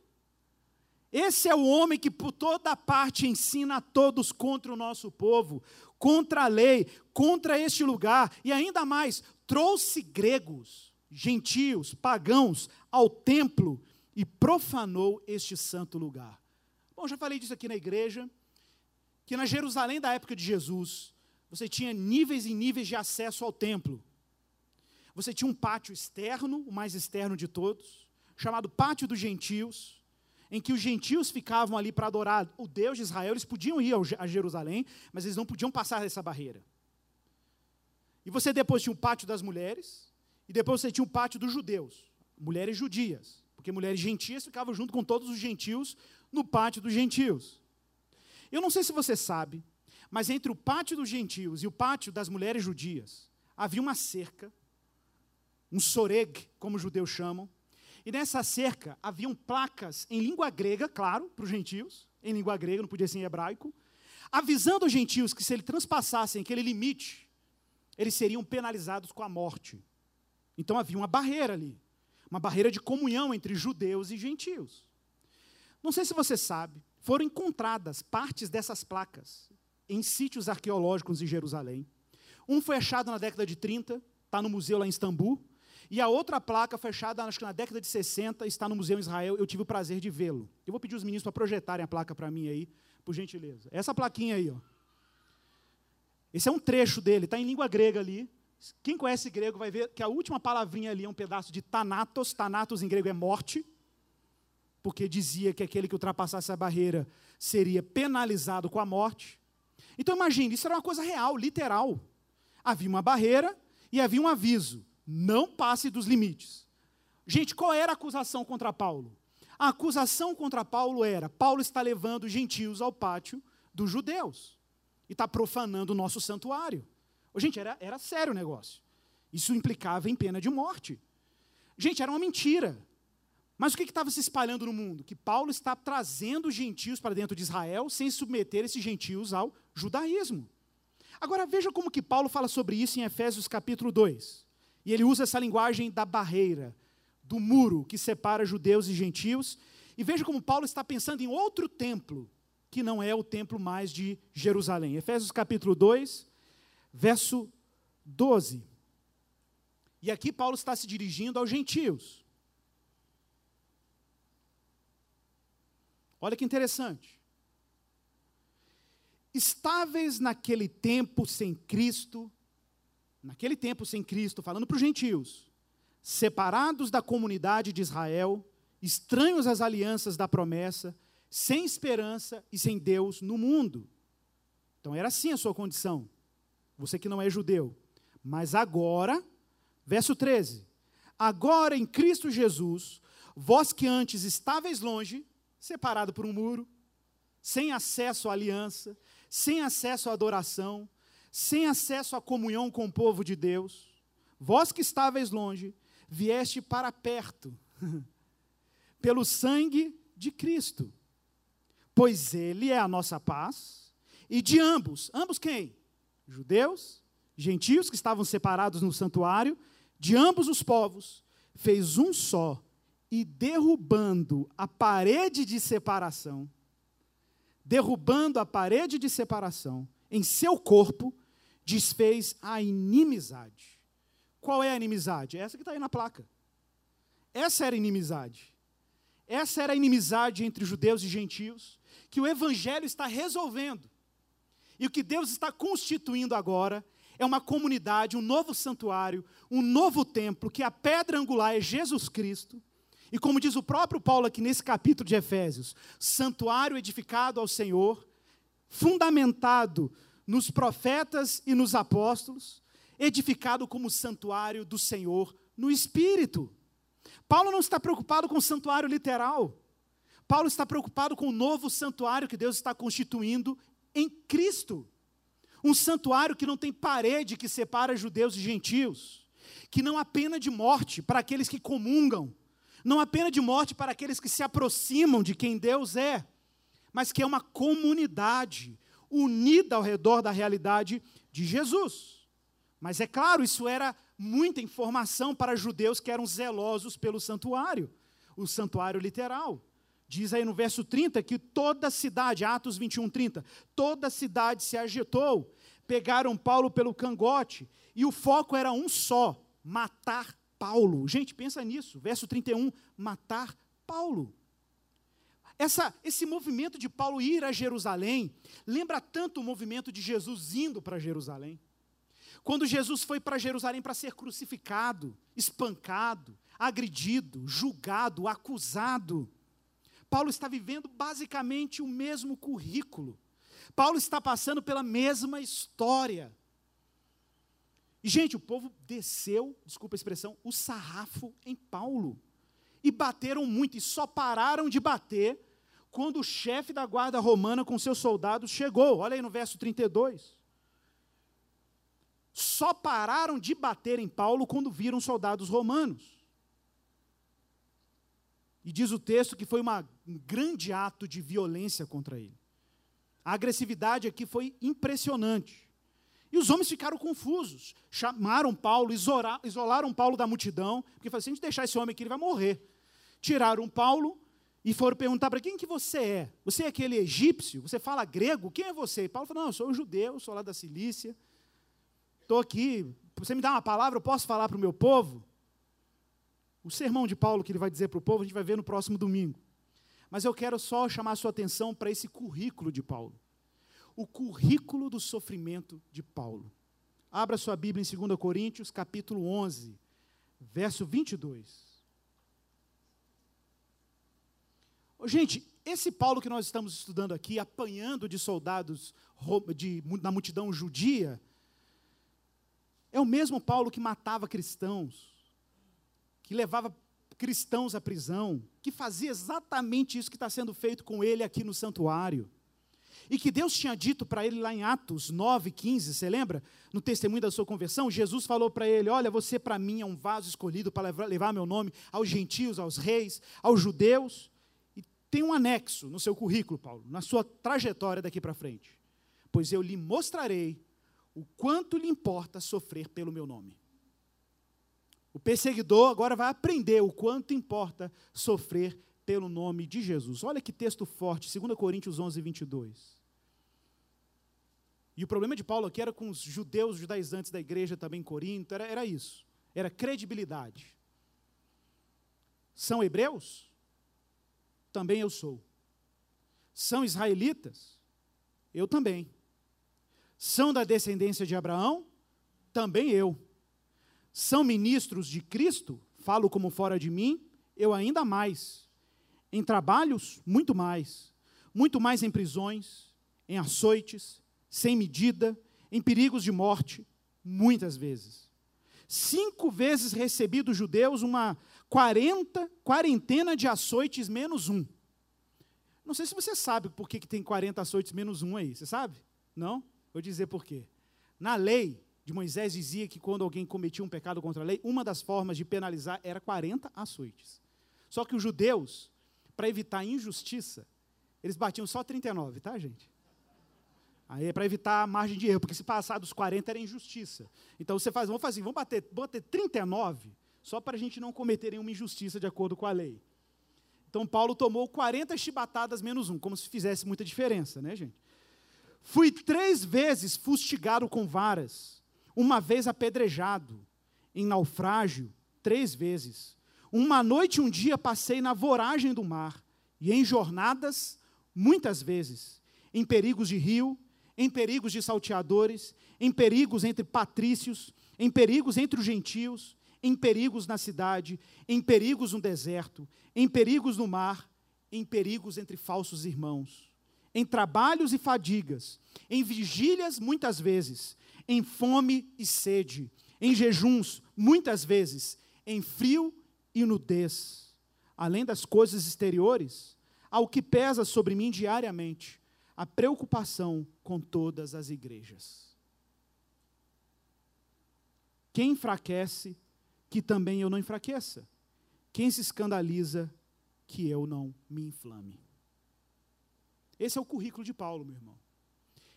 Esse é o homem que por toda parte ensina a todos contra o nosso povo, contra a lei, contra este lugar, e ainda mais, trouxe gregos, gentios, pagãos ao templo e profanou este santo lugar. Bom, já falei disso aqui na igreja, que na Jerusalém da época de Jesus, você tinha níveis e níveis de acesso ao templo. Você tinha um pátio externo, o mais externo de todos, chamado Pátio dos Gentios em que os gentios ficavam ali para adorar o Deus de Israel, eles podiam ir a Jerusalém, mas eles não podiam passar essa barreira. E você depois tinha o pátio das mulheres, e depois você tinha o pátio dos judeus, mulheres judias, porque mulheres gentias ficavam junto com todos os gentios no pátio dos gentios. Eu não sei se você sabe, mas entre o pátio dos gentios e o pátio das mulheres judias, havia uma cerca, um soreg, como os judeus chamam, e nessa cerca haviam placas em língua grega, claro, para os gentios, em língua grega, não podia ser em hebraico, avisando os gentios que se eles transpassassem aquele limite, eles seriam penalizados com a morte. Então havia uma barreira ali, uma barreira de comunhão entre judeus e gentios. Não sei se você sabe, foram encontradas partes dessas placas em sítios arqueológicos em Jerusalém. Um foi achado na década de 30, está no museu lá em Istambul, E a outra placa, fechada acho que na década de 60, está no Museu Israel. Eu tive o prazer de vê-lo. Eu vou pedir os meninos para projetarem a placa para mim aí, por gentileza. Essa plaquinha aí, ó. Esse é um trecho dele, está em língua grega ali. Quem conhece grego vai ver que a última palavrinha ali é um pedaço de Thanatos. Thanatos em grego é morte, porque dizia que aquele que ultrapassasse a barreira seria penalizado com a morte. Então imagine, isso era uma coisa real, literal. Havia uma barreira e havia um aviso: não passe dos limites. Gente, qual era a acusação contra Paulo? A acusação contra Paulo era: Paulo está levando gentios ao pátio dos judeus e está profanando o nosso santuário. Gente, era, era sério o negócio. Isso implicava em pena de morte. Gente, era uma mentira. Mas o que estava se espalhando no mundo? Que Paulo está trazendo os gentios para dentro de Israel sem submeter esses gentios ao judaísmo. Agora veja como que Paulo fala sobre isso em Efésios capítulo 2. E ele usa essa linguagem da barreira, do muro que separa judeus e gentios. E veja como Paulo está pensando em outro templo, que não é o templo mais de Jerusalém. Efésios capítulo 2, verso 12. E aqui Paulo está se dirigindo aos gentios. Olha que interessante. Estáveis naquele tempo sem Cristo, naquele tempo sem Cristo, falando para os gentios, separados da comunidade de Israel, estranhos às alianças da promessa, sem esperança e sem Deus no mundo. Então era assim a sua condição você que não é judeu. Mas agora, verso 13: Agora em Cristo Jesus, vós que antes estáveis longe, separado por um muro, sem acesso à aliança, sem acesso à adoração, sem acesso à comunhão com o povo de Deus, vós que estáveis longe, vieste para perto, pelo sangue de Cristo. Pois Ele é a nossa paz, e de ambos, ambos quem? judeus, gentios que estavam separados no santuário, de ambos os povos, fez um só, e derrubando a parede de separação, derrubando a parede de separação em seu corpo, desfez a inimizade. Qual é a inimizade? Essa que está aí na placa. Essa era a inimizade. Essa era a inimizade entre judeus e gentios, que o Evangelho está resolvendo. E o que Deus está constituindo agora é uma comunidade, um novo santuário, um novo templo, que a pedra angular é Jesus Cristo. E como diz o próprio Paulo aqui nesse capítulo de Efésios, santuário edificado ao Senhor, fundamentado nos profetas e nos apóstolos, edificado como santuário do Senhor no Espírito. Paulo não está preocupado com o santuário literal. Paulo está preocupado com o novo santuário que Deus está constituindo em Cristo. Um santuário que não tem parede que separa judeus e gentios, que não há pena de morte para aqueles que comungam, não há pena de morte para aqueles que se aproximam de quem Deus é, mas que é uma comunidade unida ao redor da realidade de Jesus. Mas é claro, isso era muita informação para judeus que eram zelosos pelo santuário, o santuário literal. Diz aí no verso 30 que toda a cidade, Atos 21, 30, toda a cidade se agitou, pegaram Paulo pelo cangote, e o foco era um só: matar Paulo. Gente, pensa nisso, verso 31, matar Paulo. Essa, esse movimento de Paulo ir a Jerusalém lembra tanto o movimento de Jesus indo para Jerusalém. Quando Jesus foi para Jerusalém para ser crucificado, espancado, agredido, julgado, acusado. Paulo está vivendo basicamente o mesmo currículo. Paulo está passando pela mesma história. E, gente, o povo desceu, desculpa a expressão, o sarrafo em Paulo. E bateram muito, e só pararam de bater quando o chefe da guarda romana com seus soldados chegou. Olha aí no verso 32. Só pararam de bater em Paulo quando viram soldados romanos. E diz o texto que foi uma, um grande ato de violência contra ele. A agressividade aqui foi impressionante. E os homens ficaram confusos. Chamaram Paulo, isolaram Paulo da multidão, porque falaram: se a gente deixar esse homem aqui, ele vai morrer. Tiraram Paulo e foram perguntar para quem que você é? Você é aquele egípcio? Você fala grego? Quem é você? E Paulo falou: não, eu sou um judeu, sou lá da Cilícia. Estou aqui. Você me dá uma palavra, eu posso falar para o meu povo? o sermão de Paulo que ele vai dizer para o povo, a gente vai ver no próximo domingo. Mas eu quero só chamar a sua atenção para esse currículo de Paulo. O currículo do sofrimento de Paulo. Abra sua Bíblia em 2 Coríntios, capítulo 11, verso 22. Gente, esse Paulo que nós estamos estudando aqui, apanhando de soldados de, na multidão judia, é o mesmo Paulo que matava cristãos, que levava cristãos à prisão, que fazia exatamente isso que está sendo feito com ele aqui no santuário. E que Deus tinha dito para ele lá em Atos 9, 15, você lembra? No testemunho da sua conversão, Jesus falou para ele: Olha, você para mim é um vaso escolhido para levar meu nome aos gentios, aos reis, aos judeus. E tem um anexo no seu currículo, Paulo, na sua trajetória daqui para frente. Pois eu lhe mostrarei o quanto lhe importa sofrer pelo meu nome. O perseguidor agora vai aprender o quanto importa sofrer pelo nome de Jesus. Olha que texto forte, 2 Coríntios 11, 22. E o problema de Paulo aqui era com os judeus, os judaizantes da igreja também em Corinto, era, era isso, era credibilidade. São hebreus? Também eu sou. São israelitas? Eu também. São da descendência de Abraão? Também eu. São ministros de Cristo? Falo como fora de mim? Eu ainda mais. Em trabalhos? Muito mais. Muito mais em prisões, em açoites, sem medida, em perigos de morte, muitas vezes. Cinco vezes recebi dos judeus uma quarenta, quarentena de açoites menos um. Não sei se você sabe por que, que tem 40 açoites menos um aí. Você sabe? Não? Vou dizer por quê. Na lei de Moisés dizia que quando alguém cometia um pecado contra a lei, uma das formas de penalizar era 40 açoites. Só que os judeus, para evitar injustiça, eles batiam só 39, tá, gente? Aí é para evitar a margem de erro, porque se passar dos 40 era injustiça. Então você faz, vamos fazer assim, vamos bater, bater 39, só para a gente não cometer nenhuma injustiça de acordo com a lei. Então Paulo tomou 40 chibatadas menos um, como se fizesse muita diferença, né, gente? Fui três vezes fustigado com varas, uma vez apedrejado, em naufrágio, três vezes. Uma noite e um dia passei na voragem do mar, e em jornadas, muitas vezes, em perigos de rio, em perigos de salteadores, em perigos entre patrícios, em perigos entre os gentios, em perigos na cidade, em perigos no deserto, em perigos no mar, em perigos entre falsos irmãos em trabalhos e fadigas, em vigílias muitas vezes, em fome e sede, em jejuns muitas vezes, em frio e nudez. Além das coisas exteriores, ao que pesa sobre mim diariamente, a preocupação com todas as igrejas. Quem enfraquece, que também eu não enfraqueça. Quem se escandaliza, que eu não me inflame. Esse é o currículo de Paulo, meu irmão.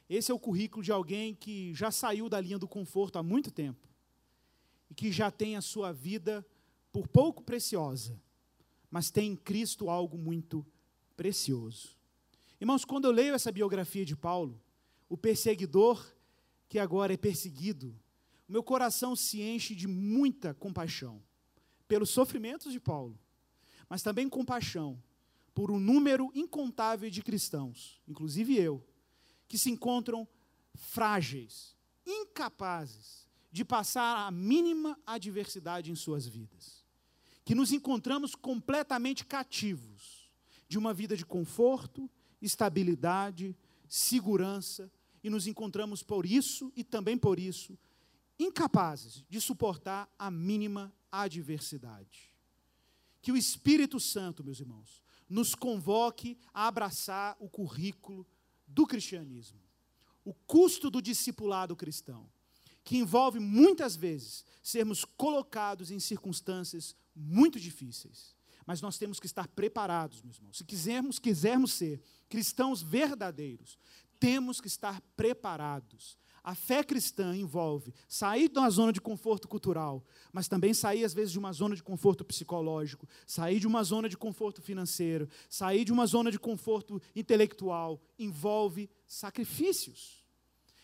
Esse é o currículo de alguém que já saiu da linha do conforto há muito tempo e que já tem a sua vida por pouco preciosa, mas tem em Cristo algo muito precioso. Irmãos, quando eu leio essa biografia de Paulo, o perseguidor que agora é perseguido, meu coração se enche de muita compaixão pelos sofrimentos de Paulo, mas também compaixão por um número incontável de cristãos, inclusive eu, que se encontram frágeis, incapazes de passar a mínima adversidade em suas vidas. Que nos encontramos completamente cativos de uma vida de conforto, estabilidade, segurança, e nos encontramos por isso e também por isso incapazes de suportar a mínima adversidade. Que o Espírito Santo, meus irmãos, nos convoque a abraçar o currículo do cristianismo. O custo do discipulado cristão, que envolve muitas vezes sermos colocados em circunstâncias muito difíceis. Mas nós temos que estar preparados, meus irmãos. Se quisermos, quisermos ser cristãos verdadeiros, temos que estar preparados a fé cristã envolve sair de uma zona de conforto cultural, mas também sair, às vezes, de uma zona de conforto psicológico, sair de uma zona de conforto financeiro, sair de uma zona de conforto intelectual. Envolve sacrifícios.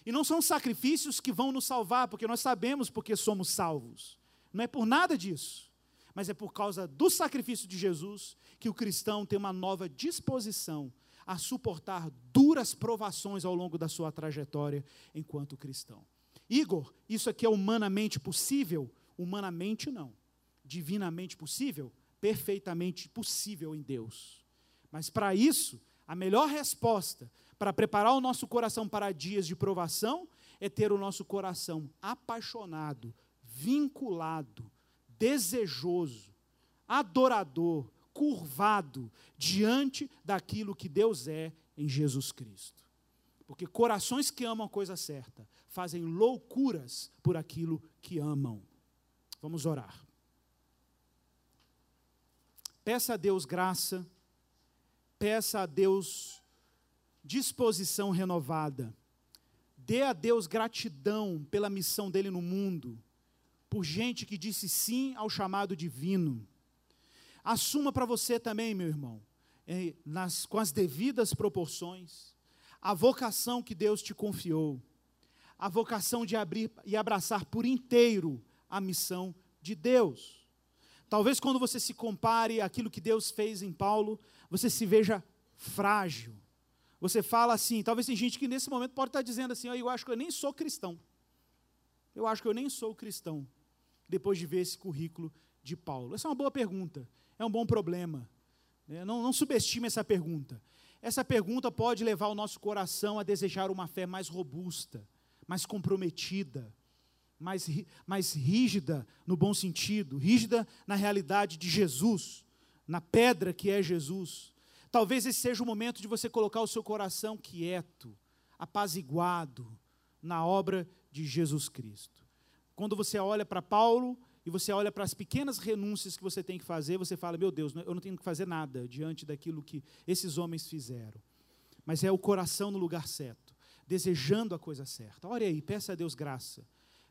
E não são sacrifícios que vão nos salvar, porque nós sabemos porque somos salvos. Não é por nada disso. Mas é por causa do sacrifício de Jesus que o cristão tem uma nova disposição a suportar duras provações ao longo da sua trajetória enquanto cristão. Igor, isso aqui é humanamente possível? Humanamente não. Divinamente possível? Perfeitamente possível em Deus. Mas para isso, a melhor resposta para preparar o nosso coração para dias de provação é ter o nosso coração apaixonado, vinculado, desejoso, adorador, curvado diante daquilo que Deus é em Jesus Cristo. Porque corações que amam a coisa certa fazem loucuras por aquilo que amam. Vamos orar. Peça a Deus graça, peça a Deus disposição renovada, dê a Deus gratidão pela missão dele no mundo por gente que disse sim ao chamado divino. Assuma para você também, meu irmão, é, nas, com as devidas proporções, a vocação que Deus te confiou, a vocação de abrir e abraçar por inteiro a missão de Deus. Talvez quando você se compare aquilo que Deus fez em Paulo, você se veja frágil. Você fala assim, talvez tem gente que nesse momento pode estar dizendo assim, oh, eu acho que eu nem sou cristão. Eu acho que eu nem sou cristão depois de ver esse currículo de Paulo? Essa é uma boa pergunta, é um bom problema. Né? Não, não subestime essa pergunta. Essa pergunta pode levar o nosso coração a desejar uma fé mais robusta, mais comprometida, mais, mais rígida no bom sentido, rígida na realidade de Jesus, na pedra que é Jesus. Talvez esse seja o momento de você colocar o seu coração quieto, apaziguado na obra de Jesus Cristo. Quando você olha para Paulo e você olha para as pequenas renúncias que você tem que fazer, você fala: Meu Deus, eu não tenho que fazer nada diante daquilo que esses homens fizeram. Mas é o coração no lugar certo, desejando a coisa certa. Ore aí, peça a Deus graça,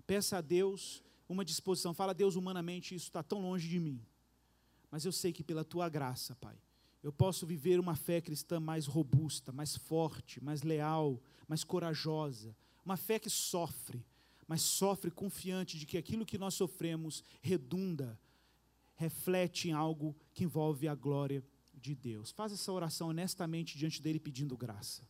peça a Deus uma disposição. Fala, Deus, humanamente isso está tão longe de mim, mas eu sei que pela tua graça, Pai, eu posso viver uma fé cristã mais robusta, mais forte, mais leal, mais corajosa, uma fé que sofre, mas sofre confiante de que aquilo que nós sofremos redunda, reflete em algo que envolve a glória de Deus. Faz essa oração honestamente diante dele pedindo graça.